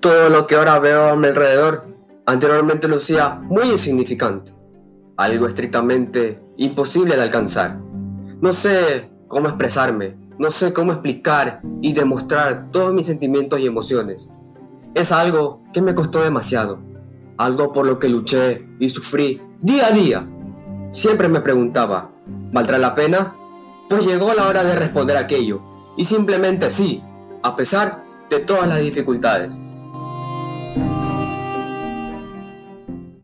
Todo lo que ahora veo a mi alrededor anteriormente lucía muy insignificante, algo estrictamente imposible de alcanzar. No sé cómo expresarme, no sé cómo explicar y demostrar todos mis sentimientos y emociones. Es algo que me costó demasiado, algo por lo que luché y sufrí día a día. Siempre me preguntaba, ¿valdrá la pena? Pues llegó la hora de responder aquello, y simplemente sí, a pesar de todas las dificultades. thank you.